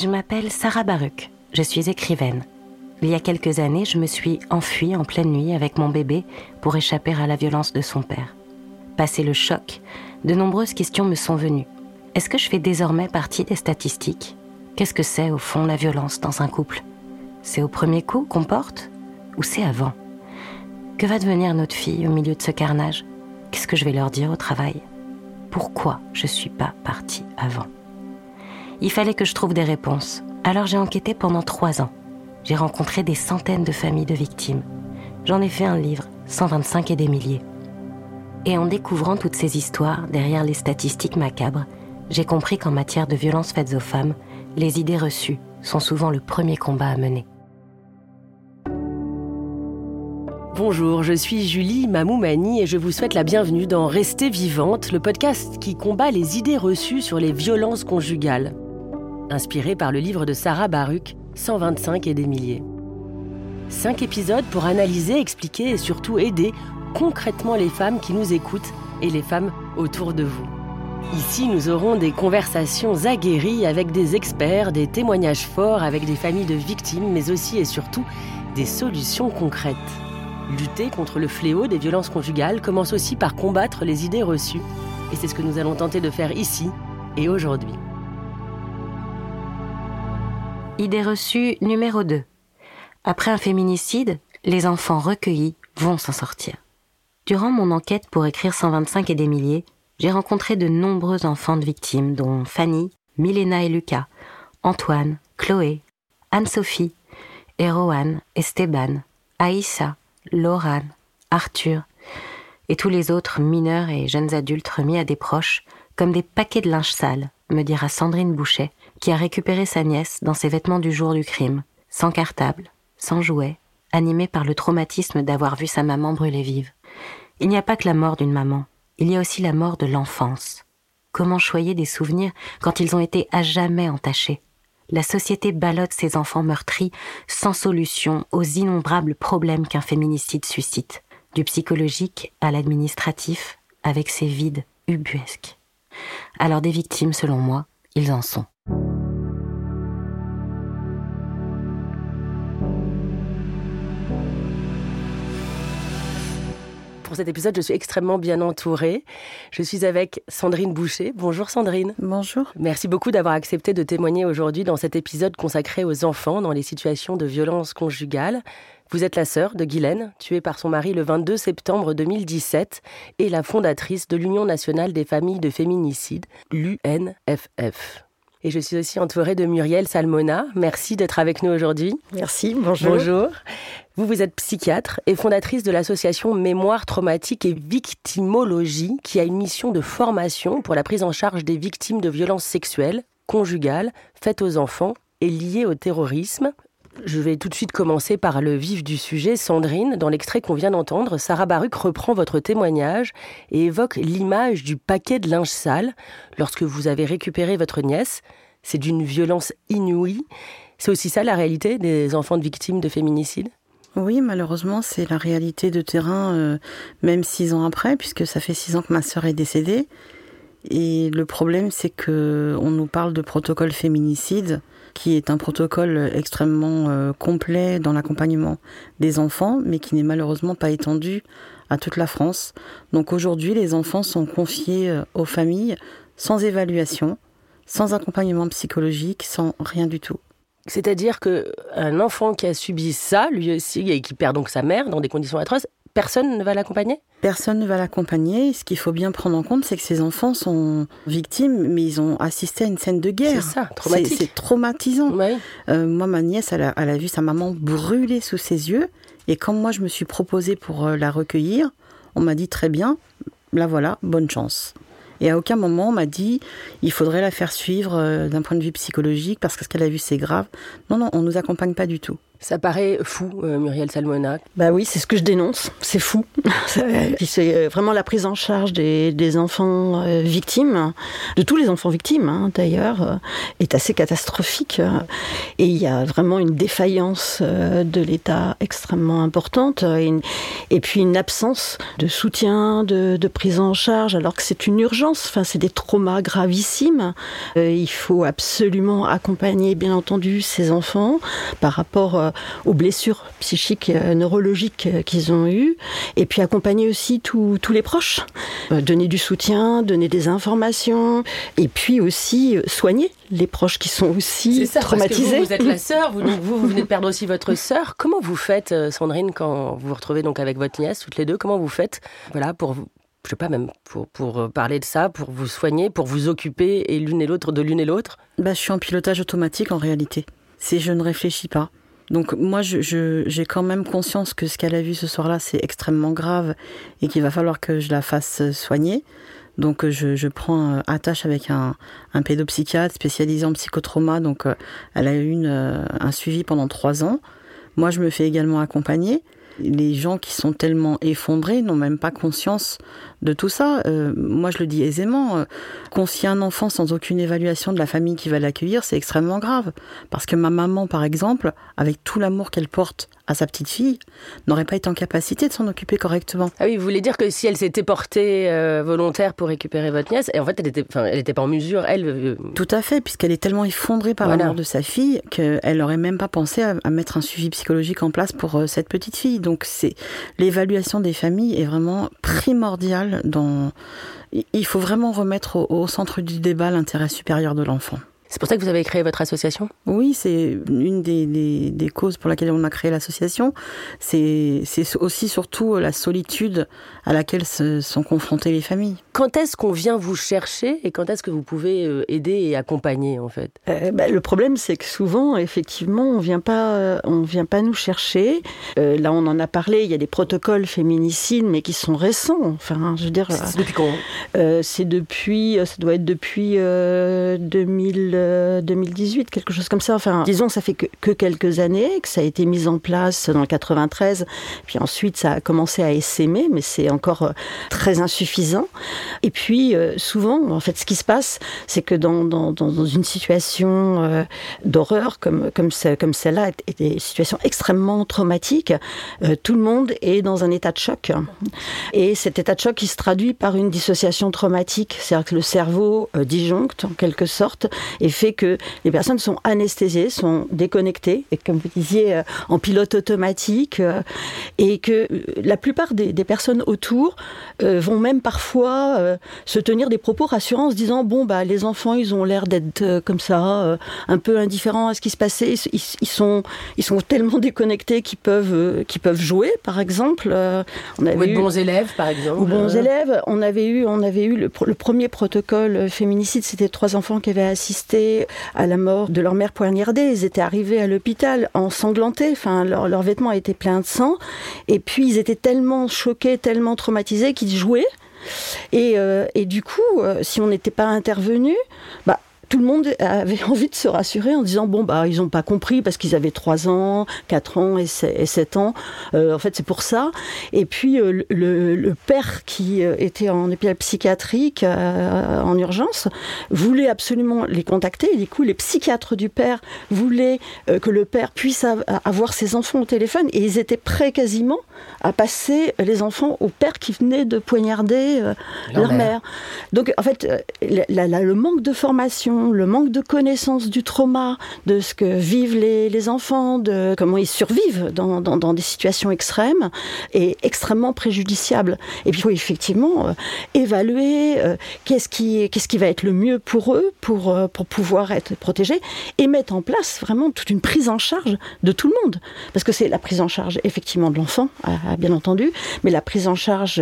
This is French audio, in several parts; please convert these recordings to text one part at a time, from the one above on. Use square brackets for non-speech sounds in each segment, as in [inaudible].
Je m'appelle Sarah Baruch. Je suis écrivaine. Il y a quelques années, je me suis enfuie en pleine nuit avec mon bébé pour échapper à la violence de son père. Passé le choc, de nombreuses questions me sont venues. Est-ce que je fais désormais partie des statistiques? Qu'est-ce que c'est au fond la violence dans un couple? C'est au premier coup qu'on porte? Ou c'est avant? Que va devenir notre fille au milieu de ce carnage? Qu'est-ce que je vais leur dire au travail? Pourquoi je suis pas partie avant? Il fallait que je trouve des réponses. Alors j'ai enquêté pendant trois ans. J'ai rencontré des centaines de familles de victimes. J'en ai fait un livre, 125 et des milliers. Et en découvrant toutes ces histoires derrière les statistiques macabres, j'ai compris qu'en matière de violences faites aux femmes, les idées reçues sont souvent le premier combat à mener. Bonjour, je suis Julie Mamoumani et je vous souhaite la bienvenue dans Rester vivante, le podcast qui combat les idées reçues sur les violences conjugales. Inspiré par le livre de Sarah Baruch, 125 et des milliers. Cinq épisodes pour analyser, expliquer et surtout aider concrètement les femmes qui nous écoutent et les femmes autour de vous. Ici, nous aurons des conversations aguerries avec des experts, des témoignages forts avec des familles de victimes, mais aussi et surtout des solutions concrètes. Lutter contre le fléau des violences conjugales commence aussi par combattre les idées reçues. Et c'est ce que nous allons tenter de faire ici et aujourd'hui. Idée reçue numéro 2. Après un féminicide, les enfants recueillis vont s'en sortir. Durant mon enquête pour écrire 125 et des milliers, j'ai rencontré de nombreux enfants de victimes, dont Fanny, Milena et Lucas, Antoine, Chloé, Anne-Sophie, Erwan, Esteban, Aïssa, Laurane, Arthur, et tous les autres mineurs et jeunes adultes remis à des proches comme des paquets de linge sale, me dira Sandrine Boucher, qui a récupéré sa nièce dans ses vêtements du jour du crime, sans cartable, sans jouet, animée par le traumatisme d'avoir vu sa maman brûler vive. Il n'y a pas que la mort d'une maman, il y a aussi la mort de l'enfance. Comment choyer des souvenirs quand ils ont été à jamais entachés? La société ballotte ses enfants meurtris, sans solution, aux innombrables problèmes qu'un féminicide suscite, du psychologique à l'administratif, avec ses vides ubuesques. Alors des victimes, selon moi, ils en sont. Pour cet épisode, je suis extrêmement bien entourée. Je suis avec Sandrine Boucher. Bonjour Sandrine. Bonjour. Merci beaucoup d'avoir accepté de témoigner aujourd'hui dans cet épisode consacré aux enfants dans les situations de violence conjugale. Vous êtes la sœur de Guylaine, tuée par son mari le 22 septembre 2017, et la fondatrice de l'Union nationale des familles de féminicide, l'UNFF. Et je suis aussi entourée de Muriel Salmona. Merci d'être avec nous aujourd'hui. Merci, bonjour. Bonjour. Vous, vous êtes psychiatre et fondatrice de l'association Mémoire traumatique et victimologie, qui a une mission de formation pour la prise en charge des victimes de violences sexuelles, conjugales, faites aux enfants et liées au terrorisme. Je vais tout de suite commencer par le vif du sujet. Sandrine, dans l'extrait qu'on vient d'entendre, Sarah Baruch reprend votre témoignage et évoque l'image du paquet de linge sale lorsque vous avez récupéré votre nièce. C'est d'une violence inouïe. C'est aussi ça la réalité des enfants de victimes de féminicide oui, malheureusement, c'est la réalité de terrain, euh, même six ans après, puisque ça fait six ans que ma sœur est décédée. Et le problème, c'est que on nous parle de protocole féminicide, qui est un protocole extrêmement euh, complet dans l'accompagnement des enfants, mais qui n'est malheureusement pas étendu à toute la France. Donc aujourd'hui, les enfants sont confiés euh, aux familles sans évaluation, sans accompagnement psychologique, sans rien du tout. C'est-à-dire qu'un enfant qui a subi ça, lui aussi, et qui perd donc sa mère dans des conditions atroces, personne ne va l'accompagner? Personne ne va l'accompagner. Ce qu'il faut bien prendre en compte, c'est que ces enfants sont victimes, mais ils ont assisté à une scène de guerre. C'est ça, traumatique. C'est traumatisant. Euh, moi, ma nièce, elle a, vu sa maman brûler sous ses yeux. Et quand moi, je me suis proposée pour euh, la recueillir, on m'a dit très bien, la voilà, bonne chance. Et à aucun moment on m'a dit il faudrait la faire suivre euh, d'un point de vue psychologique parce que ce qu'elle a vu c'est grave. Non, non, on nous accompagne pas du tout. Ça paraît fou, euh, Muriel Salmona. Bah oui, c'est ce que je dénonce. C'est fou. [laughs] c'est euh, vraiment la prise en charge des, des enfants euh, victimes, de tous les enfants victimes hein, d'ailleurs, est assez catastrophique. Et il y a vraiment une défaillance de l'État extrêmement importante et, et, puis une absence de soutien, de, de prise en charge, alors que c'est une urgence. Enfin, c'est des traumas gravissimes. il faut absolument accompagner, bien entendu, ces enfants par rapport aux blessures psychiques, euh, neurologiques euh, qu'ils ont eues, et puis accompagner aussi tous les proches, donner du soutien, donner des informations, et puis aussi soigner les proches qui sont aussi ça, traumatisés. vous, vous, êtes la [laughs] sœur, vous, vous, venez de perdre aussi votre sœur. Comment vous faites, Sandrine, quand vous vous retrouvez donc avec votre nièce, toutes les deux, comment vous faites voilà, pour je sais pas même pour, pour parler de ça, pour vous soigner, pour vous occuper et l'une et l'autre de l'une et l'autre? Bah, Je suis en pilotage automatique en réalité. C'est je ne réfléchis pas. Donc moi, j'ai quand même conscience que ce qu'elle a vu ce soir-là, c'est extrêmement grave et qu'il va falloir que je la fasse soigner. Donc je, je prends euh, attache avec un, un, pédopsychiatre spécialisé en psychotrauma. Donc euh, elle a eu une, euh, un suivi pendant trois ans. Moi, je me fais également accompagner les gens qui sont tellement effondrés n'ont même pas conscience de tout ça. Euh, moi, je le dis aisément. Euh, confier un enfant sans aucune évaluation de la famille qui va l'accueillir, c'est extrêmement grave. Parce que ma maman, par exemple, avec tout l'amour qu'elle porte à sa petite fille, n'aurait pas été en capacité de s'en occuper correctement. Ah oui, vous voulez dire que si elle s'était portée euh, volontaire pour récupérer votre nièce, et en fait, elle était, elle n'était pas en mesure, elle. Tout à fait, puisqu'elle est tellement effondrée par la mort de sa fille qu'elle n'aurait même pas pensé à, mettre un suivi psychologique en place pour cette petite fille. Donc, c'est l'évaluation des familles est vraiment primordiale Il faut vraiment remettre au centre du débat l'intérêt supérieur de l'enfant. C'est pour ça que vous avez créé votre association? Oui, c'est une des, des, causes pour laquelle on a créé l'association. C'est aussi surtout la solitude à laquelle se sont confrontées les familles. Quand est-ce qu'on vient vous chercher et quand est-ce que vous pouvez euh, aider et accompagner en fait? Euh, bah, Le problème, c'est que souvent, effectivement, on vient pas, euh, on vient pas nous chercher. là, on en a parlé. Il y a des protocoles féminicides, mais qui sont récents. Enfin, je veux dire. C'est depuis quand? C'est depuis, ça doit être depuis 2000. 2018, quelque chose comme ça. Enfin, disons, ça fait que, quelques années que ça a été mis en place dans le 93, puis ensuite ça a commencé à essaimer, mais c'est encore euh, très insuffisant. Et puis, euh, souvent, en fait, ce qui se passe, c'est que dans, une situation euh, d'horreur comme celle-là, et des situations extrêmement traumatiques, tout le monde est dans un état de choc. Et cet état de choc qui se traduit par une dissociation traumatique, c'est-à-dire que le cerveau disjoncte en quelque sorte et fait que les personnes sont anesthésiées, sont déconnectées, et comme vous disiez, euh, en pilote automatique, euh, et que euh, la plupart des, personnes autour vont même parfois se tenir des propos rassurants en se disant bon bah les enfants ils ont l'air d'être comme ça, un peu indifférents à ce qui se passait, ils, sont ils sont tellement déconnectés qu'ils peuvent qu'ils peuvent jouer par exemple. on avait ou être bons élèves par exemple. Ou bons élèves. On avait eu on avait eu le, le premier protocole féminicide, c'était trois enfants qui avaient assisté à la mort de leur mère poignardée. Ils étaient arrivés à l'hôpital ensanglantés, enfin, leurs vêtements étaient pleins de sang. Et puis, ils étaient tellement choqués, tellement traumatisés qu'ils jouaient. Et, euh, et, du coup, euh, si on n'était pas intervenu, bah, tout le monde avait [laughs] envie de se rassurer en disant bon bah ils n'ont pas compris parce qu'ils avaient 3 ans, 4 ans et 7 ans. Euh, en fait c'est pour ça. Et puis euh, le, père qui euh, était en hôpital psychiatrique en urgence voulait absolument les contacter. Et du coup les psychiatres du père voulaient que le père puisse avoir ses enfants au téléphone et ils étaient prêts quasiment à passer les enfants au père qui venait de poignarder leur, mère. Donc en fait le manque de formation le manque de connaissance du trauma, de ce que vivent les, enfants, de comment ils survivent dans, des situations extrêmes, est extrêmement préjudiciable. Et puis il faut effectivement euh, évaluer euh, qu'est-ce qui, qu'est-ce qui va être le mieux pour eux, pour, euh, pour pouvoir être protégés, et mettre en place vraiment toute une prise en charge de tout le monde. Parce que c'est la prise en charge effectivement de l'enfant, bien entendu, mais la prise en charge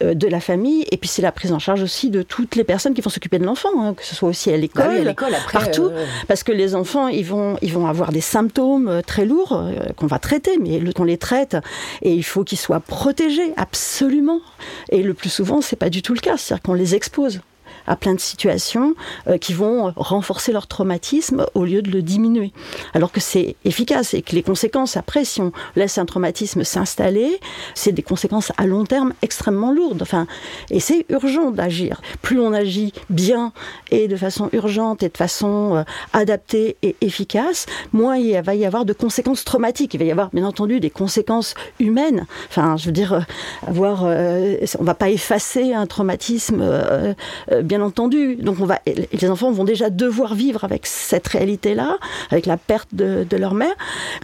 de la famille, et puis c'est la prise en charge aussi de toutes les personnes qui vont s'occuper de l'enfant, hein, que ce soit aussi à l'école, partout, euh, parce que les enfants, ils vont, ils vont avoir des symptômes euh, très lourds euh, qu'on va traiter, mais qu'on les traite, et il faut qu'ils soient protégés absolument. Et le plus souvent, c'est pas du tout le cas, c'est-à-dire qu'on les expose à plein de situations qui vont renforcer leur traumatisme au lieu de le diminuer. Alors que c'est efficace et que les conséquences après, si on laisse un traumatisme s'installer, c'est des conséquences à long terme extrêmement lourdes. Enfin, et c'est urgent d'agir. Plus on agit bien et de façon urgente et de façon euh, adaptée et efficace, moins il va y avoir de conséquences traumatiques. Il va y avoir bien entendu des conséquences humaines. Enfin, je veux dire, euh, avoir, euh, on va pas effacer un traumatisme, bien entendu. Donc on va, les enfants vont déjà devoir vivre avec cette réalité-là, avec la perte de, leur mère.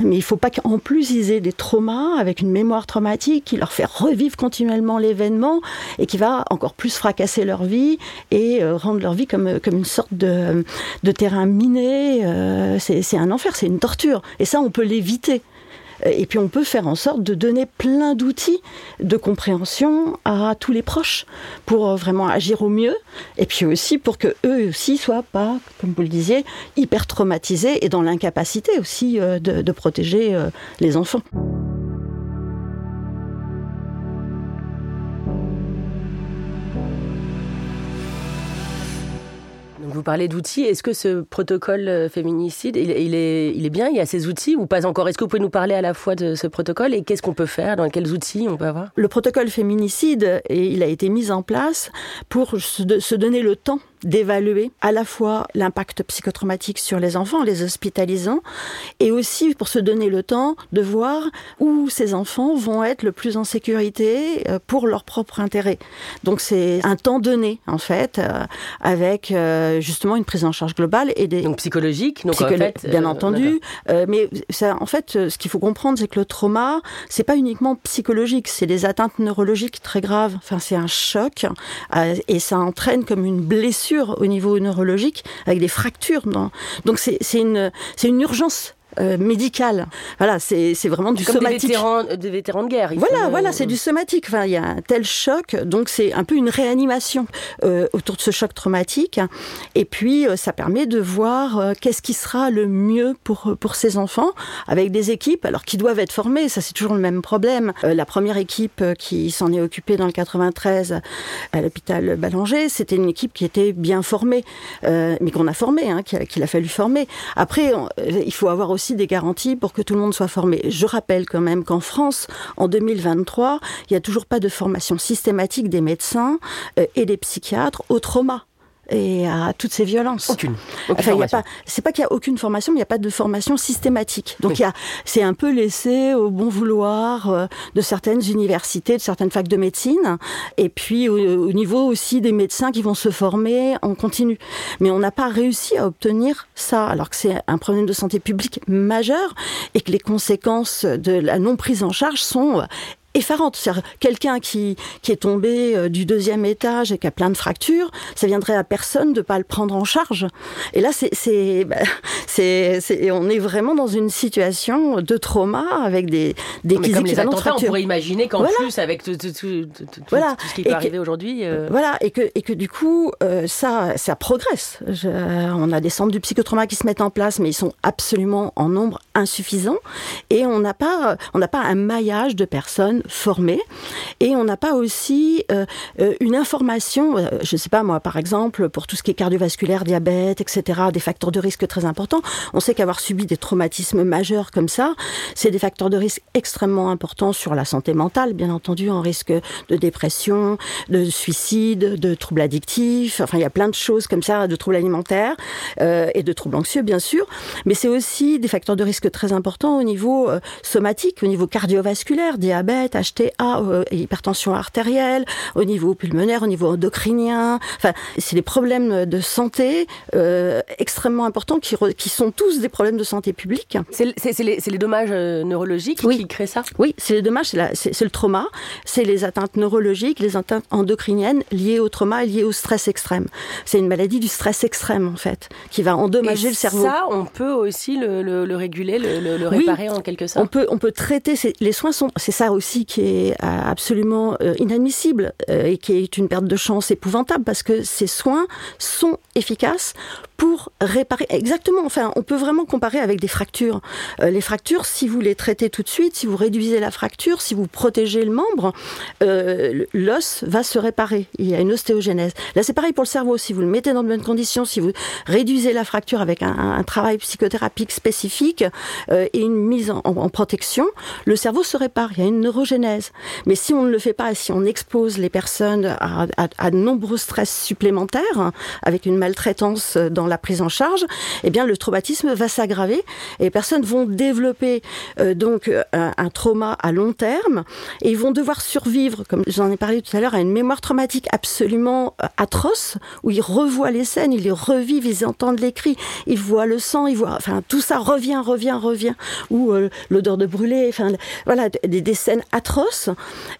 Mais il faut pas qu'en plus ils aient des traumas avec une mémoire traumatique qui leur fait revivre continuellement l'événement et qui va encore plus fracasser leur vie et rendre leur vie comme, comme une sorte de, de terrain miné. Euh, c'est un enfer, c'est une torture. Et ça, on peut l'éviter. Euh, et puis on peut faire en sorte de donner plein d'outils de compréhension à tous les proches pour euh, vraiment agir au mieux. Et puis aussi pour que eux aussi soient pas, comme vous le disiez, hyper traumatisés et dans l'incapacité aussi de, de protéger les enfants. Parlez d'outils. Est-ce que ce protocole euh, féminicide, il, est, il est bien Il y a ces outils ou pas encore? Est-ce que vous pouvez nous parler à la fois de ce protocole et qu'est-ce qu'on peut faire? Dans quels outils on peut avoir? Le protocole féminicide, il a été mis en place pour se donner le temps d'évaluer à la fois l'impact psychotraumatique sur les enfants, les hospitalisant, et aussi pour se donner le temps de voir où ces enfants vont être le plus en sécurité euh, pour leur propre intérêt. Donc c'est un temps donné en fait, euh, avec euh, justement une prise en charge globale et des donc psychologique, donc bien entendu. mais ça, en fait, ce qu'il faut comprendre, c'est que le trauma, c'est pas uniquement psychologique, c'est des atteintes neurologiques très graves. Enfin, c'est un choc et ça entraîne comme une blessure au niveau neurologique avec des fractures. Donc c'est une, une urgence euh, médical. Voilà, c'est vraiment du Comme somatique. Des vétérans, des vétérans de guerre. Voilà, voilà, c'est du somatique. Enfin, il y a un tel choc, donc c'est un peu une réanimation euh, autour de ce choc traumatique. Et puis, euh, ça permet de voir qu'est-ce qui sera le mieux pour pour ces enfants, avec des équipes, alors qui doivent être formées. Ça, c'est toujours le même problème. la première équipe qui s'en est occupée dans le 93 à l'hôpital Ballanger, c'était une équipe qui était bien formée, mais qu'on a formée, hein, qu'il a fallu former. Après, il faut avoir aussi des garanties pour que tout le monde soit formé. Je rappelle quand même qu'en France, en 2023, il n'y a toujours pas de formation systématique des médecins euh, et des psychiatres au trauma et à toutes ces violences. Aucune. c'est pas qu'il y a aucune formation, mais il n'y a pas de formation systématique. Donc y a, c'est un peu laissé au bon vouloir euh, de certaines universités, de certaines facs de médecine, et puis au, niveau aussi des médecins qui vont se former en continu. Mais on n'a pas réussi à obtenir ça, alors que c'est un problème de santé publique majeur et que les conséquences de la non prise en charge sont effarante. C'est quelqu'un qui, qui est tombé euh, du deuxième étage et qui a plein de fractures, ça viendrait à personne de pas le prendre en charge. Et là, c'est, c'est, bah, [laughs] c'est, on est vraiment dans une situation de trauma avec des, des Mais comme les attentats, on pourrait imaginer qu'en plus, avec tout, tout, tout, voilà. ce qui peut arriver aujourd'hui. Euh, voilà, et que, et que du coup, euh, ça, ça progresse. on a des centres du psychotrauma qui se mettent en place, mais ils sont absolument en nombre insuffisant. Et on n'a pas, on n'a pas un maillage de personnes formés et on n'a pas aussi euh, euh, une information, euh, je ne sais pas moi par exemple pour tout ce qui est cardiovasculaire, diabète, etc., des facteurs de risque très importants. On sait qu'avoir subi des traumatismes majeurs comme ça, c'est des facteurs de risque extrêmement importants sur la santé mentale, bien entendu, en risque de dépression, de suicide, de troubles addictifs. Enfin, il y a plein de choses comme ça, de troubles alimentaires et de troubles anxieux, bien sûr. Mais c'est aussi des facteurs de risque très importants au niveau somatique, au niveau cardiovasculaire, diabète, HTA, euh, hypertension artérielle, au niveau pulmonaire, au niveau endocrinien. Enfin, c'est des problèmes de santé euh, extrêmement importants qui, qui, sont tous des problèmes de santé publique. C'est les, les, dommages euh, neurologiques qui créent ça? Oui, c'est les dommages, c'est le trauma, c'est les atteintes neurologiques, les atteintes endocriniennes liées au trauma et liées au stress extrême. C'est une maladie du stress extrême, en fait, qui va endommager le cerveau. ça, on peut aussi le, le, réguler, le, le réparer en quelque sorte? on peut, on peut traiter, les soins sont, c'est ça aussi qui est euh, absolument euh, inadmissible euh, et qui est une perte de chance épouvantable parce que ces soins sont efficaces pour réparer. Exactement. Enfin, on peut vraiment comparer avec des fractures. Les fractures, si vous les traitez tout de suite, si vous réduisez la fracture, si vous protégez le membre, l'os va se réparer. Il y a une ostéogenèse. Là, c'est pareil pour le cerveau. Si vous le mettez dans de bonnes conditions, si vous réduisez la fracture avec un, travail psychothérapique spécifique et une mise en, protection, le cerveau se répare. Il y a une Mais si on ne le fait pas, si on expose les personnes à, de nombreux stress supplémentaires, avec une maltraitance dans la prise en charge, eh bien le traumatisme va s'aggraver et les personnes vont développer euh, donc euh, un, trauma à long terme et ils vont devoir survivre, comme j'en ai parlé tout à l'heure, à une mémoire traumatique absolument euh, atroce où ils revoient les scènes, ils les revivent, ils entendent les cris, ils voient le sang, ils voient, enfin tout ça revient, revient, revient, ou l'odeur de brûlé, enfin voilà des scènes atroces.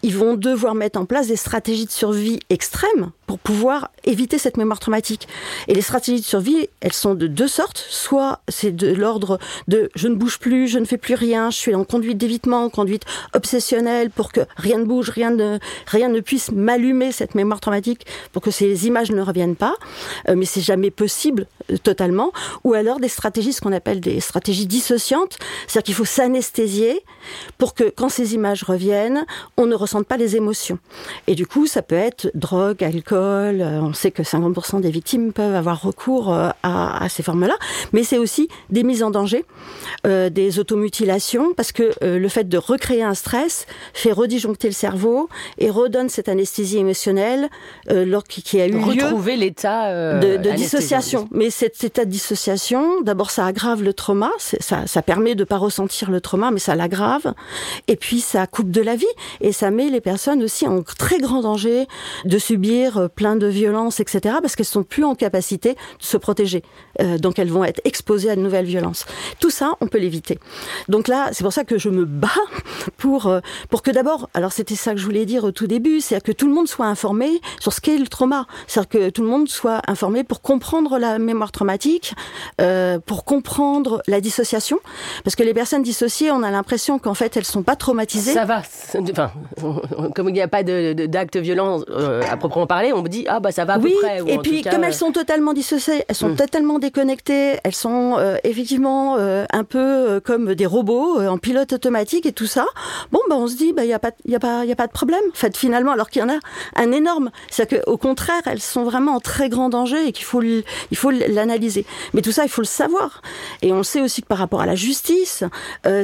Ils vont devoir mettre en place des stratégies de survie extrêmes pour pouvoir éviter cette mémoire traumatique. Et les stratégies de survie, elles sont de deux sortes. Soit c'est de l'ordre de je ne bouge plus, je ne fais plus rien, je suis en conduite d'évitement, conduite obsessionnelle pour que rien ne bouge, rien ne, rien ne puisse m'allumer cette mémoire traumatique pour que ces images ne reviennent pas. Euh, mais c'est jamais possible euh, totalement. Ou alors des stratégies, ce qu'on appelle des stratégies dissociantes. C'est-à-dire qu'il faut s'anesthésier pour que quand ces images reviennent, on ne ressente pas les émotions. Et du coup, ça peut être drogue, alcool. Euh, on sait que 50% des victimes peuvent avoir recours à, à ces formes-là. Mais c'est aussi des mises en danger, euh, des automutilations, parce que euh, le fait de recréer un stress fait redisjoncter le cerveau et redonne cette anesthésie émotionnelle euh, qui, a eu lieu. Retrouver l'état de, dissociation. Mais cet état de dissociation, d'abord, ça aggrave le trauma, ça, ça permet de ne pas ressentir le trauma, mais ça l'aggrave. Et puis, ça coupe de la vie et ça met les personnes aussi en très grand danger de subir plein de violences, etc., parce qu'elles sont plus en capacité de se protéger. donc, elles vont être exposées à de nouvelles violences. Tout ça, on peut l'éviter. Donc là, c'est pour ça que je me bats [laughs] pour, euh, pour que d'abord, alors c'était ça que je voulais dire au tout début, c'est que tout le monde soit informé sur ce qu'est le trauma. C'est-à-dire que tout le monde soit informé pour comprendre la mémoire traumatique, euh, pour comprendre la dissociation. Parce que les personnes dissociées, on a l'impression qu'en fait, elles sont pas traumatisées. Ça va. [laughs] Enfin, [laughs] comme il n'y a pas d'actes violents euh, à proprement parler, on me dit, ah bah ça va à oui, peu près. et puis, comme elles sont totalement dissociées, elles sont hmm. totalement déconnectées, elles sont effectivement euh, un peu euh, comme des robots euh, en pilote automatique et tout ça. Bon, ben on se dit, bah il y a pas, il y a pas, il y a pas de problème. En fait, finalement, alors qu'il y en a un énorme, c'est qu'au contraire, elles sont vraiment en très grand danger et qu'il faut, il faut l'analyser. Mais tout ça, il faut le savoir. Et on sait aussi que par rapport à la justice,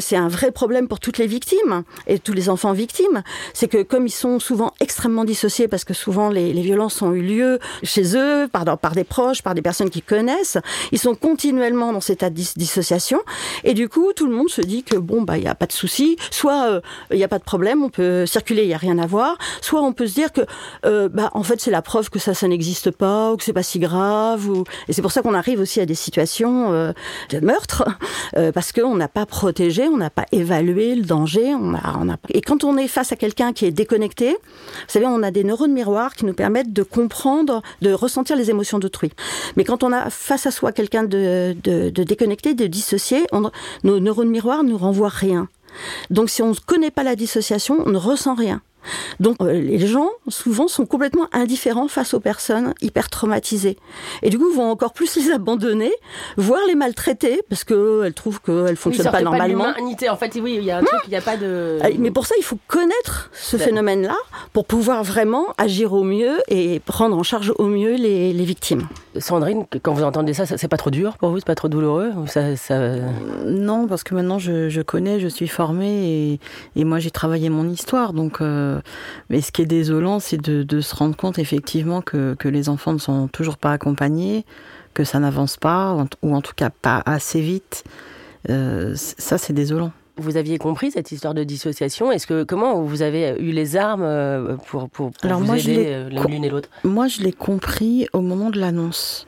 c'est un vrai problème pour toutes les victimes et tous les enfants victimes. C'est que comme ils sont souvent extrêmement dissociés parce que souvent les, les violences ont eu lieu chez eux, par, par des proches, par des personnes qui connaissent, ils sont continuellement dans cet état de dissociation et du coup, tout le monde se dit que bon, bah, il n'y a pas de souci. Soit euh, il n'y a pas de problème, on peut circuler, il n'y a rien à voir. Soit on peut se dire que, euh, bah, en fait, c'est la preuve que ça, ça n'existe pas, ou que c'est pas si grave. Ou... Et c'est pour ça qu'on arrive aussi à des situations euh, de meurtre, [laughs] parce qu'on n'a pas protégé, on n'a pas évalué le danger. On a... Et quand on est face à quelqu'un qui est déconnecté, vous savez, on a des neurones miroirs qui nous permettent de comprendre, de ressentir les émotions d'autrui. Mais quand on a face à soi quelqu'un de, de, déconnecté, de dissocié, nos neurones miroirs ne renvoient rien. Donc si on ne connaît pas la dissociation, on ne ressent rien. Donc euh, les gens souvent sont complètement indifférents face aux personnes hyper traumatisées et du coup vont encore plus les abandonner, voire les maltraiter parce qu'elles trouvent qu'elles fonctionnent pas normalement. Pas en fait, oui, il y a un truc, il n'y a pas de. Ah, mais pour ça, il faut connaître ce phénomène-là pour pouvoir vraiment agir au mieux et prendre en charge au mieux les, victimes. Sandrine, quand vous entendez ça, c'est pas trop dur pour vous, c'est pas trop douloureux ça, Non, parce que maintenant je, connais, je suis formée et, et moi j'ai travaillé mon histoire, donc. Euh, euh, mais ce qui est désolant, c'est de, se rendre compte effectivement que, les enfants ne sont toujours pas accompagnés, que ça n'avance pas, ou en tout cas pas assez vite. Euh, ça, c'est désolant. Vous aviez compris cette histoire de dissociation? Est-ce que comment vous avez eu les armes euh, pour, pour, vous aider l'une et l'autre? Moi, je l'ai compris au moment de l'annonce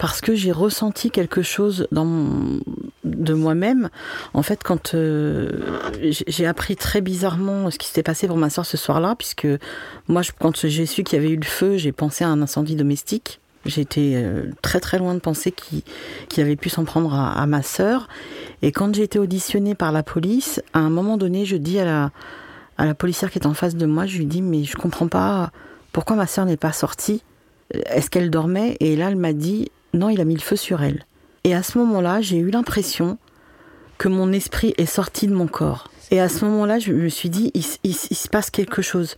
parce que j'ai ressenti quelque chose de moi-même. En fait, quand euh, j'ai appris très bizarrement ce qui s'était passé pour ma soeur ce soir-là, puisque moi, quand j'ai su qu'il y avait eu le feu, j'ai pensé à un incendie domestique. J'étais euh, très très loin de penser qu'il avait pu s'en prendre à, ma sœur. Et quand j'ai été auditionnée par la police, à un moment donné, je dis à la, à la policière qui est en face de moi, je lui dis mais je comprends pas pourquoi ma sœur n'est pas sortie. Est-ce qu'elle dormait? Et là, elle m'a dit non, il a mis le feu sur elle. Et à ce moment-là, j'ai eu l'impression que mon esprit est sorti de mon corps. Et à ce moment-là, je me suis dit, il, se passe quelque chose.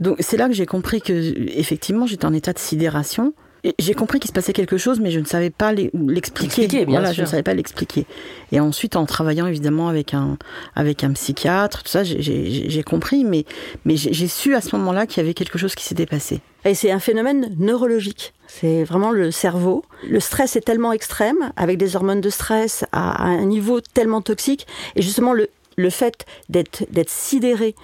Donc c'est là que j'ai compris que effectivement j'étais en état de sidération. J'ai compris qu'il se passait quelque chose, mais je ne savais pas l'expliquer. Voilà, je ne savais pas l'expliquer. Et ensuite, en travaillant évidemment avec un avec un psychiatre, tout ça, j'ai compris, mais mais j'ai su à ce moment-là qu'il y avait quelque chose qui s'était passé. Et c'est un phénomène neurologique. C'est vraiment le cerveau. Le stress est tellement extrême, avec des hormones de stress à un niveau tellement toxique, et justement le le fait d'être sidéré,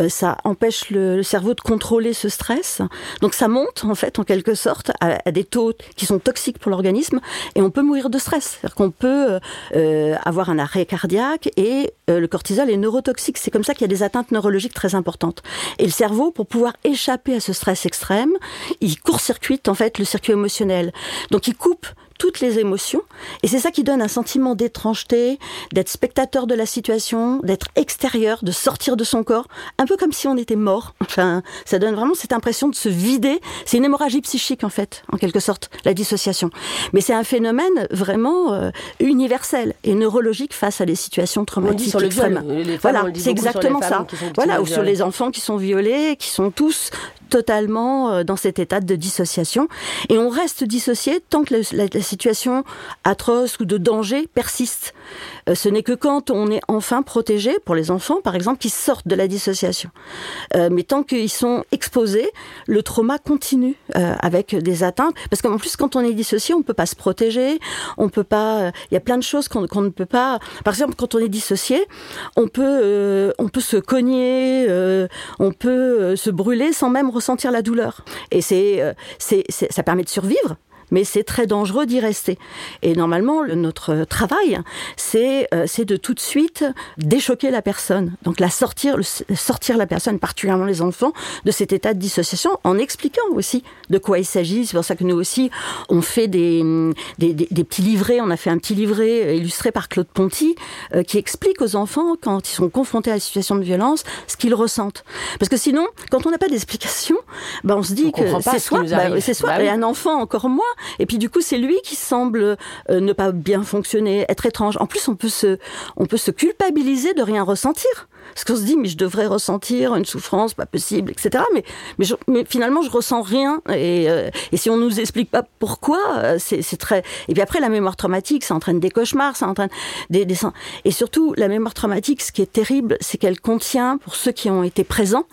euh, ça empêche le, cerveau de contrôler ce stress. Donc ça monte en fait en quelque sorte à, des taux qui sont toxiques pour l'organisme et on peut mourir de stress. C'est-à-dire qu'on peut euh, euh, avoir un arrêt cardiaque et le cortisol est neurotoxique. C'est comme ça qu'il y a des atteintes neurologiques très importantes. Et le cerveau, pour pouvoir échapper à ce stress extrême, il court-circuite en fait le circuit émotionnel. Donc il coupe toutes les émotions. Et c'est ça qui donne un sentiment d'étrangeté, d'être spectateur de la situation, d'être extérieur, de sortir de son corps, un peu comme si on était mort. [laughs] Enfin, ça donne vraiment cette impression de se vider. C'est une hémorragie psychique en fait, en quelque sorte, la dissociation. Mais c'est un phénomène vraiment euh, universel et neurologique face à des situations traumatiques sur le voilà, c'est exactement ça. Voilà, ou sur les enfants qui sont violés, qui sont tous totalement euh, dans cet état de dissociation. Et on reste dissocié tant que la, situation atroce ou de danger persiste. Euh, ce n'est que quand on est enfin protégé, pour les enfants par exemple, qui sortent de la dissociation. Euh, mais tant qu'ils sont exposés, le trauma continue avec des atteintes. Parce qu'en plus, quand on est dissocié, on ne peut pas se protéger, on peut pas. Il y a plein de choses qu'on ne peut pas. Par exemple, quand on est dissocié, on peut, on peut se cogner, on peut se brûler sans même ressentir la douleur. Et c'est, euh, c'est, ça permet de survivre, mais c'est très dangereux d'y rester. Et normalement, notre travail, c'est euh, de tout de suite déchoquer la personne, donc la sortir, sortir la personne, particulièrement les enfants, de cet état de dissociation, en expliquant aussi de quoi il s'agit. C'est pour ça que nous aussi, on fait des, des, des, petits livrets. On a fait un petit livret euh, illustré par Claude Ponty euh, qui explique aux enfants quand ils sont confrontés à la situation de violence ce qu'ils ressentent. Parce que sinon, quand on n'a pas d'explication, ben on se dit que c'est soit, bah, c'est soit, bah et un enfant encore moins, et puis du coup, c'est lui qui semble euh, ne pas bien fonctionner, être étrange. En plus, on peut se, on peut se culpabiliser de rien ressentir. Parce qu'on se dit, mais je devrais ressentir une souffrance, pas possible, etc. Mais, mais, mais finalement, je ressens rien. Et, euh, et si on nous explique pas pourquoi, euh, c'est très. Et puis après, la mémoire traumatique, ça entraîne des cauchemars, ça entraîne des, des... Et surtout, la mémoire traumatique, ce qui est terrible, c'est qu'elle contient, pour ceux qui ont été présents,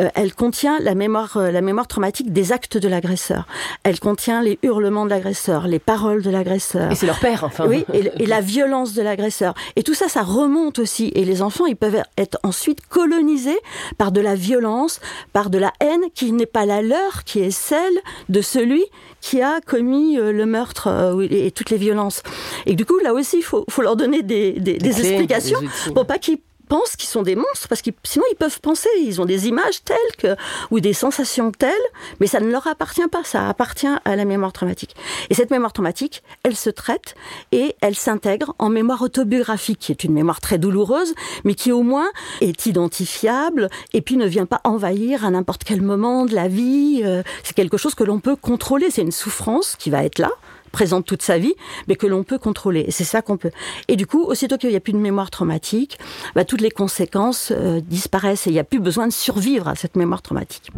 euh, elle contient la mémoire, la mémoire traumatique des actes de l'agresseur. Elle contient les hurlements de l'agresseur, les paroles de l'agresseur. Et c'est leur père, enfin. Oui, et, et la violence de l'agresseur. Et tout ça, ça remonte aussi. Et les enfants, ils peuvent être ensuite colonisés par de la violence, par de la haine qui n'est pas la leur, qui est celle de celui qui a commis euh, le meurtre euh, et toutes les violences. Et du coup, là aussi, il faut, leur donner des, explications pour pas qu'ils pensent qu'ils sont des monstres, parce que sinon ils peuvent penser, ils ont des images telles ou des sensations telles, mais ça ne leur appartient pas, ça appartient à la mémoire traumatique. Et cette mémoire traumatique, elle se traite et elle s'intègre en mémoire autobiographique, qui est une mémoire très douloureuse, mais qui au moins est identifiable et puis ne vient pas envahir à n'importe quel moment de la vie. Euh, c'est quelque chose que l'on peut contrôler, c'est une souffrance qui va être là, présente toute sa vie, mais que l'on peut contrôler. Et c'est ça qu'on peut. Et du coup, aussitôt qu'il n'y a plus de mémoire traumatique, bah, toutes les conséquences euh, disparaissent et il n'y a plus besoin de survivre à cette mémoire traumatique.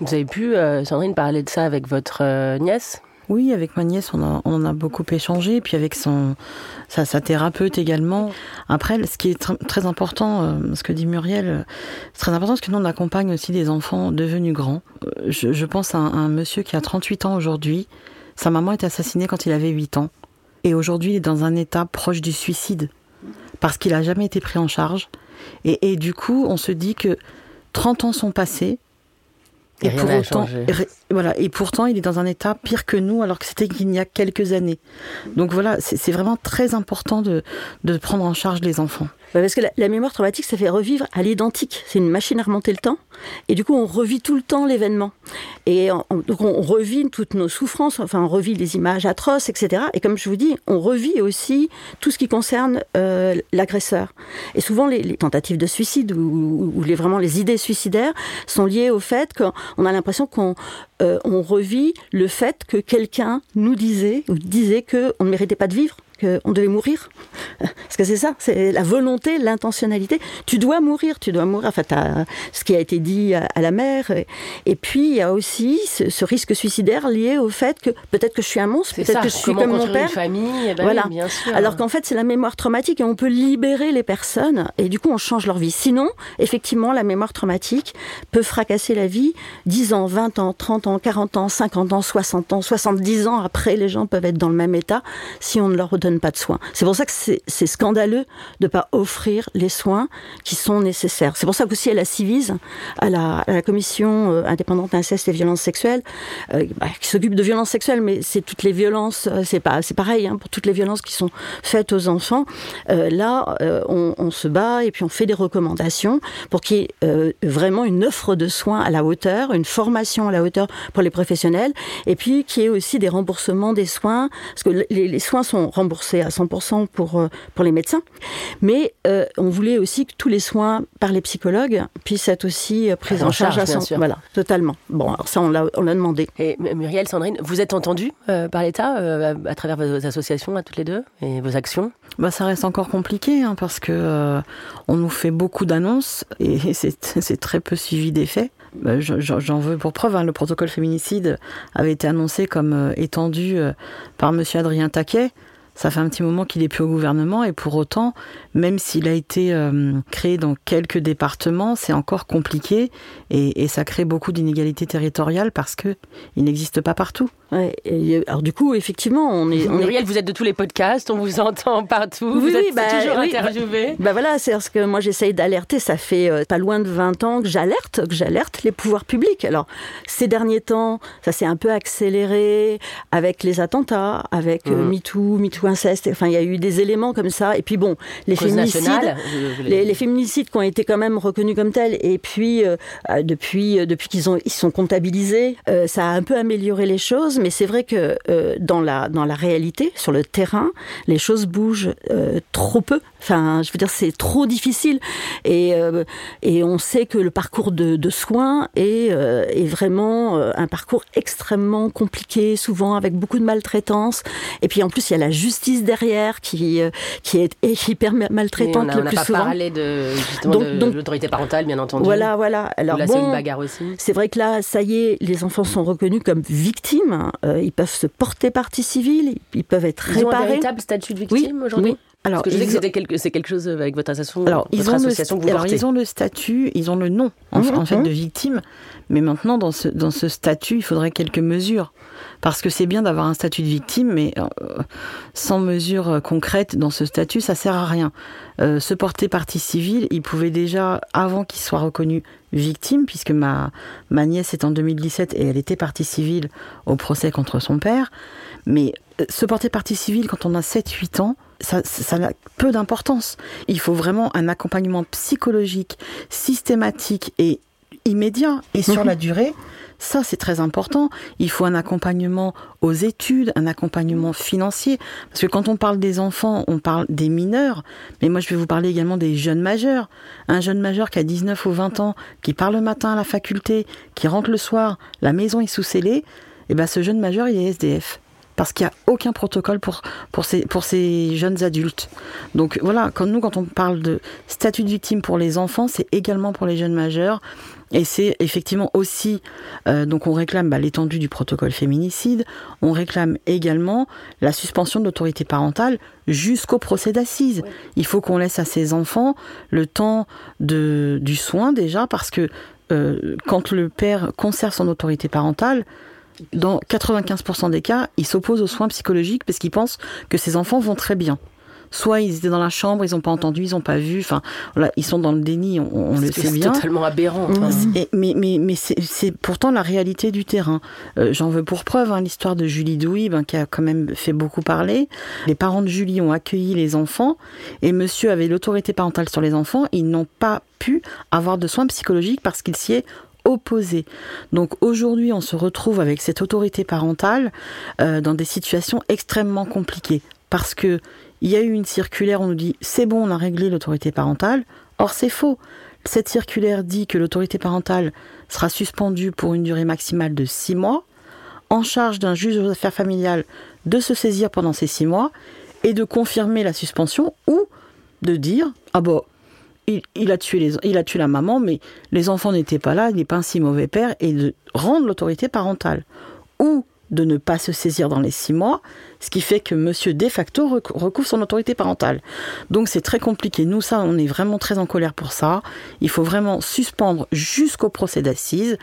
Vous avez pu, euh, Sandrine, parler de ça avec votre euh, nièce? Oui, avec ma nièce, on, en a beaucoup échangé, puis avec son, sa, thérapeute également. Après, ce qui est très important, euh, ce que dit Muriel, euh, c'est très important parce que nous, on accompagne aussi des enfants devenus grands. Euh, je, pense à un, monsieur qui a 38 ans aujourd'hui. Sa maman est assassinée quand il avait 8 ans. Et aujourd'hui, il est dans un état proche du suicide parce qu'il n'a jamais été pris en charge. Et du coup, on se dit que 30 ans sont passés, et, pour autant, voilà, et pourtant, il est dans un état pire que nous, alors que c'était qu'il y a quelques années. Donc voilà, c'est vraiment très important de, de prendre en charge les enfants. Bah, Parce que la, mémoire traumatique, ça fait revivre à l'identique. C'est une machine à remonter le temps. Et du coup, on revit tout le temps l'événement. Et on, donc on revit toutes nos souffrances, enfin, on revit les images atroces, etc. Et comme je vous dis, on revit aussi tout ce qui concerne euh, l'agresseur. Et souvent, les, tentatives de suicide ou, les, vraiment les idées suicidaires sont liées au fait qu'on a l'impression qu'on euh, revit le fait que quelqu'un nous disait ou disait qu'on ne méritait pas de vivre on devait mourir. Parce que c'est ça, c'est la volonté, l'intentionnalité. Tu dois mourir, tu dois mourir. Enfin, ce qui a été dit à, la mère. Et, puis, il y a aussi ce, risque suicidaire lié au fait que peut-être que je suis un monstre, peut-être que je suis comme mon père. famille, eh ben voilà. Alors qu'en fait, c'est la mémoire traumatique et on peut libérer les personnes et du coup, on change leur vie. Sinon, effectivement, la mémoire traumatique peut fracasser la vie 10 ans, 20 ans, 30 ans, 40 ans, 50 ans, 60 ans, 70 ans après, les gens peuvent être dans le même état si on ne leur pas de soins. C'est pour ça que c'est scandaleux de ne pas offrir les soins qui sont nécessaires. C'est pour ça qu'aussi à la Civise, à la, commission euh, indépendante d'inceste et violences sexuelles, euh, bah, qui s'occupe de violences sexuelles, mais c'est toutes les violences, euh, c'est pareil hein, pour toutes les violences qui sont faites aux enfants. là, on, on, se bat et puis on fait des recommandations pour qu'il y ait vraiment une offre de soins à la hauteur, une formation à la hauteur pour les professionnels, et puis qu'il y ait aussi des remboursements des soins, parce que les, les soins sont remboursés c'est à 100% pour, euh, pour les médecins. Mais euh, on voulait aussi que tous les soins par les psychologues puissent être aussi euh, pris en, charge, à 100%. Voilà, totalement. Bon, alors ça, on l'a, on l'a demandé. Et Muriel, Sandrine, vous êtes entendue par l'État à travers vos associations à toutes les deux et vos actions? Bah, ça reste encore compliqué hein, parce que on nous fait beaucoup d'annonces [laughs] et c'est, c'est très peu suivi des faits. Bah, j'en veux pour preuve, hein, le protocole féminicide avait été annoncé comme étendu par Monsieur Adrien Taquet. Ça fait un petit moment qu'il est plus au gouvernement et pour autant, même s'il a été euh, créé dans quelques départements, c'est encore compliqué et, et ça crée beaucoup d'inégalités territoriales parce que il n'existe pas partout. Ouais, et, alors du coup, effectivement, on est. On Muriel, vous êtes de tous les podcasts, on vous [laughs] entend partout, vous êtes bah, toujours oui, interviewé. Bah, voilà, c'est parce que moi j'essaye d'alerter. Ça fait euh, pas loin de 20 ans que j'alerte, que j'alerte les pouvoirs publics. Alors ces derniers temps, ça s'est un peu accéléré avec les attentats, avec euh, mmh. MeToo, MeToo inceste. Enfin, il y a eu des éléments comme ça. Et puis bon, les féminicides, les, féminicides qui ont été quand même reconnus comme tels. Et puis euh, depuis depuis qu'ils ont ils sont comptabilisés, ça a un peu amélioré les choses. Mais c'est vrai que dans la dans la réalité, sur le terrain, les choses bougent trop peu. Enfin, je veux dire, c'est trop difficile. Et et on sait que le parcours de, de soins est est vraiment un parcours extrêmement compliqué, souvent avec beaucoup de maltraitance. Et puis en plus, il y a la justice derrière qui, euh, qui est hyper maltraitante le plus souvent. On n'a pas parlé de, l'autorité parentale, bien entendu. Voilà, voilà. Alors là, bon, c'est une bagarre aussi. C'est vrai que là, ça y est, les enfants sont reconnus comme victimes. Euh, ils peuvent se porter partie civile, ils peuvent être ils réparés. Ont un véritable statut de victime aujourd'hui alors, Parce que je sais que quelque, c'est quelque chose avec votre association, alors, ils ont association le, alors, ils ont le statut, ils ont le nom, en, mmh, fait, mmh. de victime. Mais maintenant, dans ce, dans ce statut, il faudrait quelques mesures. Parce que c'est bien d'avoir un statut de victime, mais euh, sans mesures euh, concrètes dans ce statut, ça sert à rien. Euh, se porter partie civile, il pouvait déjà, avant qu'il soit reconnu victime, puisque ma, ma nièce est en 2017 et elle était partie civile au procès contre son père, mais se porter partie civile quand on a 7-8 ans, ça, ça a peu d'importance. Il faut vraiment un accompagnement psychologique, systématique et immédiat. Et sur la durée ça, c'est très important. Il faut un accompagnement aux études, un accompagnement financier. Parce que quand on parle des enfants, on parle des mineurs. Mais moi, je vais vous parler également des jeunes majeurs. Un jeune majeur qui a 19 ou 20 ans, qui part le matin à la faculté, qui rentre le soir, la maison est sous scellée. Et eh ben, ce jeune majeur, il est SDF parce qu'il n'y a aucun protocole pour, ces, pour ces jeunes adultes. Donc voilà, quand nous, quand on parle de statut de victime pour les enfants, c'est également pour les jeunes majeurs. Et c'est effectivement aussi, euh, donc on réclame bah, l'étendue du protocole féminicide, on réclame également la suspension de l'autorité parentale jusqu'au procès d'assises. Il faut qu'on laisse à ces enfants le temps de, du soin déjà, parce que euh, quand le père conserve son autorité parentale, dans 95% des cas, il s'oppose aux soins psychologiques parce qu'il pense que ses enfants vont très bien. Soit ils étaient dans la chambre, ils n'ont pas entendu, ils n'ont pas vu. Enfin, voilà, ils sont dans le déni, on, le sait bien. C'est totalement aberrant. mais mais, mais c'est pourtant la réalité du terrain. Euh, j'en veux pour preuve hein, l'histoire de Julie Douy, ben, qui a quand même fait beaucoup parler. Les parents de Julie ont accueilli les enfants et monsieur avait l'autorité parentale sur les enfants. Ils n'ont pas pu avoir de soins psychologiques parce qu'il s'y est opposé. Donc aujourd'hui, on se retrouve avec cette autorité parentale euh, dans des situations extrêmement compliquées parce que il y a eu une circulaire, on nous dit c'est bon, on a réglé l'autorité parentale. Or c'est faux. Cette circulaire dit que l'autorité parentale sera suspendue pour une durée maximale de six mois, en charge d'un juge aux affaires familiales de se saisir pendant ces six mois et de confirmer la suspension ou de dire ah bon il, a tué il a tué la maman, mais les enfants n'étaient pas là, il n'est pas un si mauvais père, et de rendre l'autorité parentale. Ou de ne pas se saisir dans les six mois, ce qui fait que monsieur de facto recouvre son autorité parentale. Donc c'est très compliqué. Nous, ça, on est vraiment très en colère pour ça. Il faut vraiment suspendre jusqu'au procès d'assises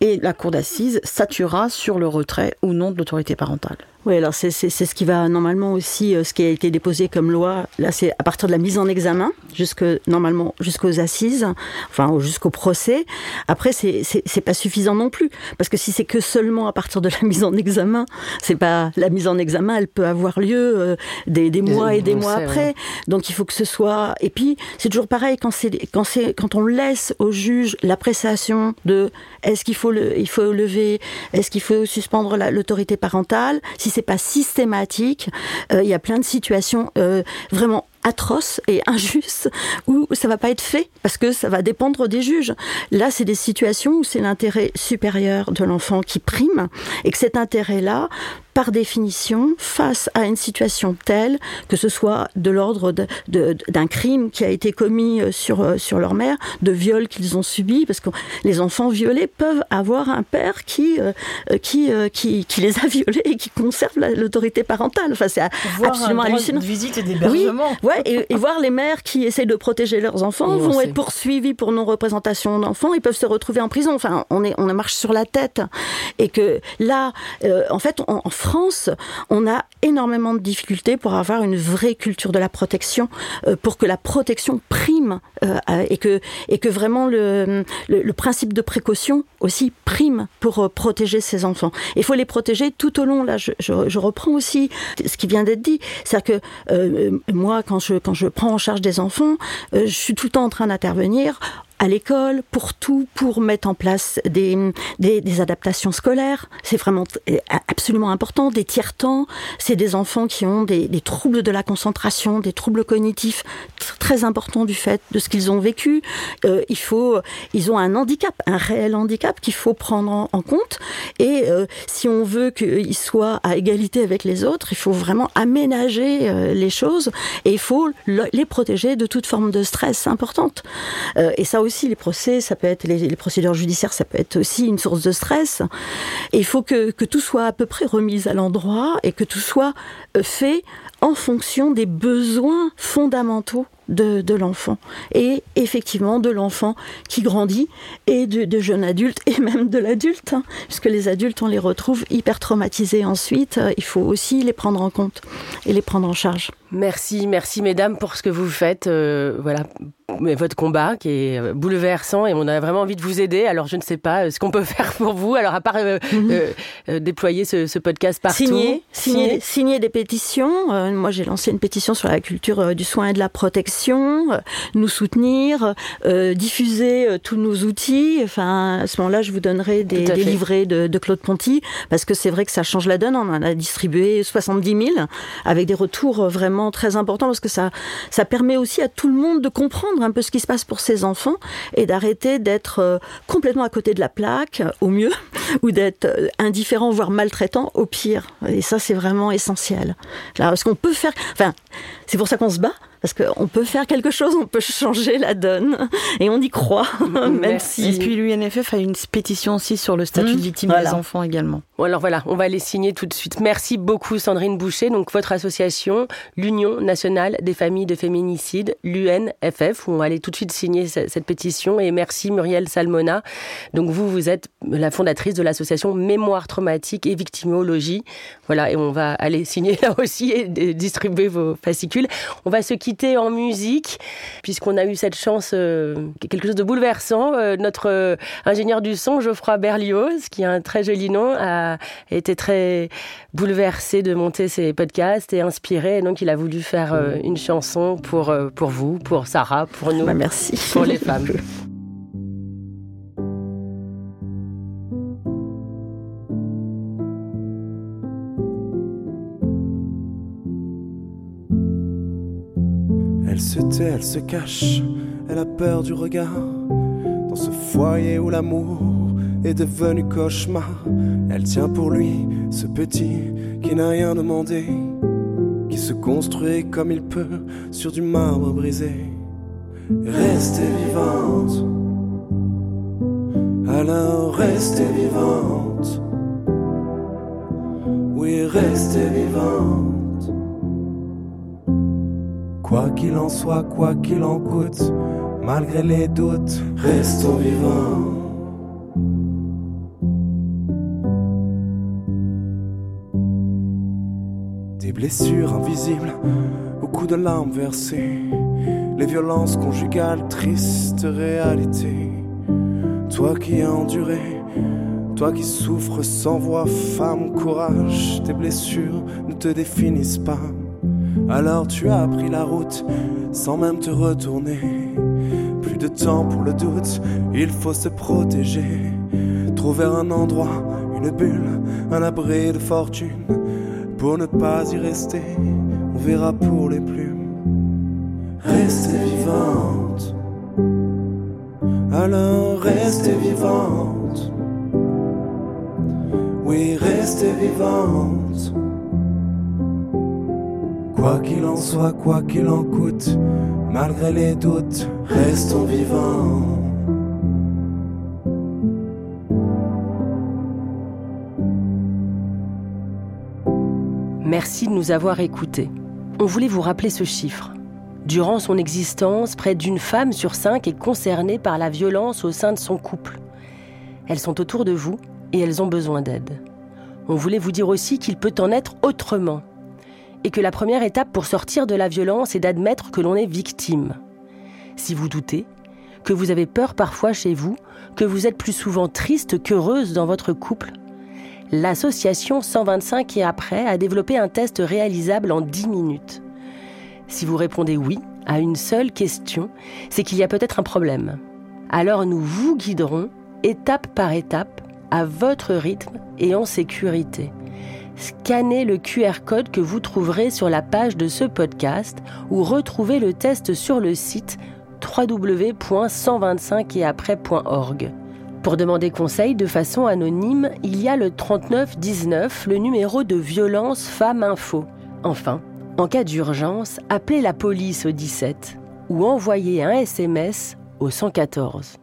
et la cour d'assises statuera sur le retrait ou non de l'autorité parentale. Oui, alors c'est ce qui va normalement aussi, euh, ce qui a été déposé comme loi, là c'est à partir de la mise en examen, jusque normalement jusqu'aux assises, enfin jusqu'au procès. Après, c'est pas suffisant non plus, parce que si c'est que seulement à partir de la mise en examen, c'est pas la mise en examen, elle peut avoir lieu euh, des, des, mois et des mois après. Donc il faut que ce soit. Et puis c'est toujours pareil quand c'est quand c'est quand on laisse au juge l'appréciation de est-ce qu'il faut le il faut lever, est-ce qu'il faut suspendre l'autorité parentale. Si c'est pas systématique, euh, il y a plein de situations euh, vraiment atroces et [laughs] injustes où ça va pas être fait parce que ça va dépendre des juges. Là, c'est des situations où c'est l'intérêt supérieur de l'enfant qui prime et que cet intérêt-là par définition, face à une situation telle, que ce soit de l'ordre d'un crime qui a été commis euh, sur, euh, sur leur mère, de viol qu'ils ont subi, parce que les enfants violés peuvent avoir un père qui, euh, qui, qui, qui, les a [laughs] violés et qui conserve l'autorité parentale. Enfin, c'est absolument hallucinant. De visite et d'hébergement. Oui, ouais, et, voir les mères qui essaient de protéger leurs enfants vont être poursuivis pour non-représentation d'enfants, ils peuvent se retrouver en prison. Enfin, on, est, on marche sur la tête. Et que là, en fait, en France, on a énormément de difficultés pour avoir une vraie culture de la protection, euh, pour que la protection prime euh, et que vraiment le, principe de précaution aussi prime pour euh, protéger ces enfants. Il faut les protéger tout au long. Là, je, reprends aussi ce qui vient d'être dit, c'est-à-dire que moi, quand je prends en charge des enfants, je suis tout le temps en train d'intervenir à l'école, pour tout, pour mettre en place des, adaptations scolaires. C'est vraiment absolument important. Des tiers-temps, c'est des enfants qui ont des, troubles de la concentration, des troubles cognitifs très importants du fait de ce qu'ils ont vécu. Euh, il faut, ils ont un handicap, un réel handicap qu'il faut prendre en, compte. Et euh, si on veut qu'ils soient à égalité avec les autres, il faut vraiment aménager euh, les choses et il faut les protéger de toute forme de stress importante. et ça aussi, aussi les procès, ça peut être les, procédures judiciaires, ça peut être aussi une source de stress. Et il faut que, que tout soit à peu près remis à l'endroit et que tout soit euh, fait en fonction des besoins fondamentaux de, de l'enfant. Et effectivement, de l'enfant qui grandit et de, de jeunes adultes et même de l'adulte, hein, puisque les adultes, on les retrouve hyper traumatisés ensuite. Euh, il faut aussi les prendre en compte et les prendre en charge. Merci, merci mesdames pour ce que vous faites. Euh, voilà, votre combat qui est euh, bouleversant et on a vraiment envie de vous aider. Alors je ne sais pas ce qu'on peut [laughs] faire pour vous. Alors à part [laughs] mhm. déployer ce, ce, podcast partout, signer, signer, signer des pétitions. moi j'ai lancé une pétition sur la culture du soin et de la protection euh, nous soutenir, euh, diffuser euh, tous nos outils. Enfin, à ce moment-là, je vous donnerai des, livrets de, Claude Ponty, parce que c'est vrai que ça change la donne. On en a distribué 70 000, avec des retours vraiment très importants, parce que ça, ça permet aussi à tout le monde de comprendre un peu ce qui se passe pour ses enfants et d'arrêter d'être complètement à côté de la plaque, au mieux, [laughs] ou d'être indifférent, voire maltraitant, au pire. Et ça, c'est vraiment essentiel. Là, parce qu'on peut faire... Enfin, c'est pour ça qu'on se bat, parce qu'on peut faire quelque chose, on peut changer la donne, et on y croit, [laughs] même si. Et puis l'UNFF a une pétition aussi sur le statut de mmh. victime des enfants également. Bon alors voilà, on va les signer tout de suite. Merci beaucoup Sandrine Boucher. Donc votre association, l'Union nationale des familles de féminicide, l'UNFF, où on va aller tout de suite signer cette pétition. Et merci Muriel Salmona. Donc vous, vous êtes la fondatrice de l'association Mémoire traumatique et victimologie. Voilà, et on va aller signer [laughs] là aussi et distribuer vos fascicules. On va se quitter en musique, puisqu'on a eu cette chance, euh, quelque chose de bouleversant. Euh, notre euh, ingénieur du son, Geoffroy Berlioz, qui a un très joli nom, a été très bouleversé de monter ses podcasts et inspiré. donc, il a voulu faire une chanson pour, pour vous, pour Sarah, pour nous. Bah, merci. Pour les femmes. [laughs] se elle se cache, elle a peur du regard. Dans ce foyer où l'amour est devenu cauchemar, elle tient pour lui ce petit qui n'a rien demandé, qui se construit comme il peut sur du marbre brisé. Restez vivante, alors restez vivante. Oui, restez vivante. Quoi qu'il en soit, quoi qu'il en coûte, malgré les doutes, restons vivants. Des blessures invisibles, beaucoup de larmes versées, les violences conjugales, triste réalité. Toi qui as enduré, toi qui souffres sans voix, femme, courage, tes blessures ne te définissent pas. Alors tu as pris la route sans même te retourner. Plus de temps pour le doute, il faut se protéger. Trouver un endroit, une bulle, un abri de fortune. Pour ne pas y rester, on verra pour les plumes. Restez vivante. Alors restez vivante. Oui, restez vivante. Quoi qu'il en soit, quoi qu'il en coûte, malgré les doutes, restons vivants. Merci de nous avoir écoutés. On voulait vous rappeler ce chiffre. Durant son existence, près d'une femme sur cinq est concernée par la violence au sein de son couple. Elles sont autour de vous et elles ont besoin d'aide. On voulait vous dire aussi qu'il peut en être autrement et que la première étape pour sortir de la violence est d'admettre que l'on est victime. Si vous doutez, que vous avez peur parfois chez vous, que vous êtes plus souvent triste qu'heureuse dans votre couple, l'association 125 et après a développé un test réalisable en 10 minutes. Si vous répondez oui à une seule question, c'est qu'il y a peut-être un problème. Alors nous vous guiderons étape par étape, à votre rythme et en sécurité scannez le QR code que vous trouverez sur la page de ce podcast ou retrouvez le test sur le site www.125etaprès.org. Pour demander conseil de façon anonyme, il y a le 3919, le numéro de violence Femmes Info. Enfin, en cas d'urgence, appelez la police au 17 ou envoyez un SMS au 114.